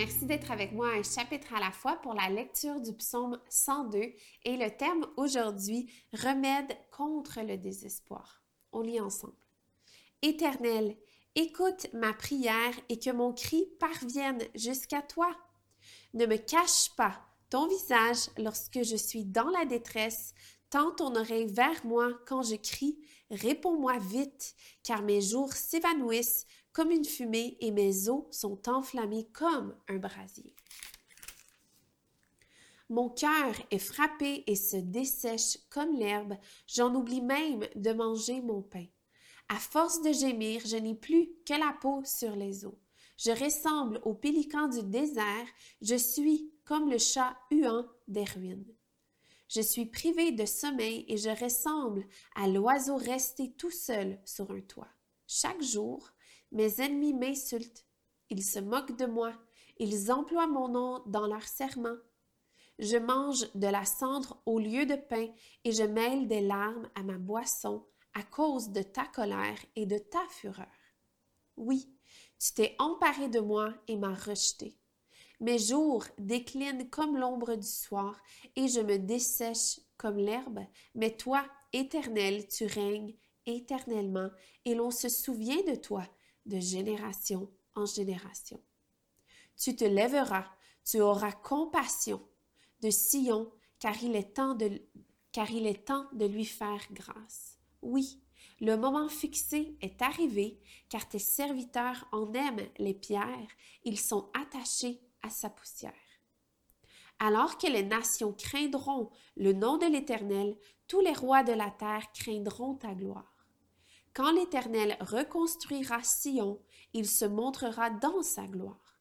Merci d'être avec moi un chapitre à la fois pour la lecture du psaume 102 et le thème aujourd'hui, remède contre le désespoir. On lit ensemble. Éternel, écoute ma prière et que mon cri parvienne jusqu'à toi. Ne me cache pas ton visage lorsque je suis dans la détresse, tends ton oreille vers moi quand je crie, réponds-moi vite, car mes jours s'évanouissent comme une fumée et mes os sont enflammés comme un brasier. Mon cœur est frappé et se dessèche comme l'herbe, j'en oublie même de manger mon pain. À force de gémir, je n'ai plus que la peau sur les os. Je ressemble au pélican du désert, je suis comme le chat huant des ruines. Je suis privé de sommeil et je ressemble à l'oiseau resté tout seul sur un toit. Chaque jour, mes ennemis m'insultent, ils se moquent de moi, ils emploient mon nom dans leurs serments. Je mange de la cendre au lieu de pain et je mêle des larmes à ma boisson à cause de ta colère et de ta fureur. Oui, tu t'es emparé de moi et m'as rejeté. Mes jours déclinent comme l'ombre du soir et je me dessèche comme l'herbe, mais toi, Éternel, tu règnes éternellement et l'on se souvient de toi de génération en génération. Tu te lèveras, tu auras compassion de Sion, car il est temps de, car il est temps de lui faire grâce. Oui, le moment fixé est arrivé, car tes serviteurs en aiment les pierres, ils sont attachés à sa poussière. Alors que les nations craindront le nom de l'Éternel, tous les rois de la terre craindront ta gloire. Quand l'Éternel reconstruira Sion, il se montrera dans sa gloire.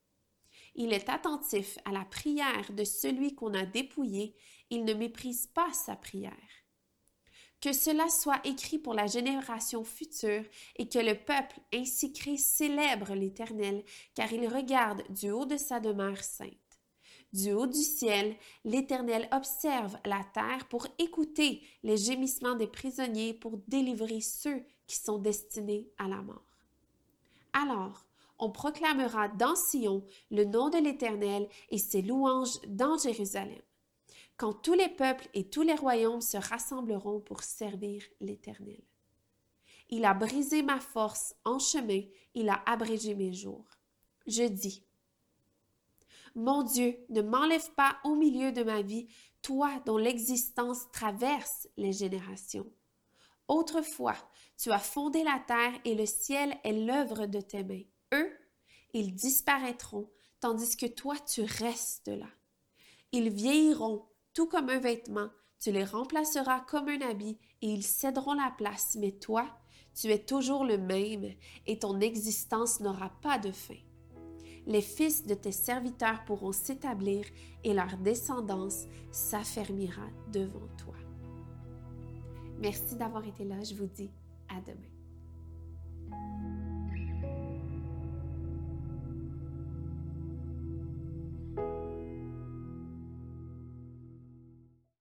Il est attentif à la prière de celui qu'on a dépouillé, il ne méprise pas sa prière. Que cela soit écrit pour la génération future et que le peuple ainsi créé célèbre l'Éternel, car il regarde du haut de sa demeure sainte. Du haut du ciel, l'Éternel observe la terre pour écouter les gémissements des prisonniers, pour délivrer ceux qui sont destinés à la mort. Alors, on proclamera dans Sion le nom de l'Éternel et ses louanges dans Jérusalem quand tous les peuples et tous les royaumes se rassembleront pour servir l'Éternel. Il a brisé ma force en chemin, il a abrégé mes jours. Je dis, Mon Dieu, ne m'enlève pas au milieu de ma vie, toi dont l'existence traverse les générations. Autrefois, tu as fondé la terre et le ciel est l'œuvre de tes mains. Eux, ils disparaîtront, tandis que toi tu restes là. Ils vieilliront tout comme un vêtement, tu les remplaceras comme un habit et ils céderont la place, mais toi, tu es toujours le même et ton existence n'aura pas de fin. Les fils de tes serviteurs pourront s'établir et leur descendance s'affermira devant toi. Merci d'avoir été là, je vous dis à demain.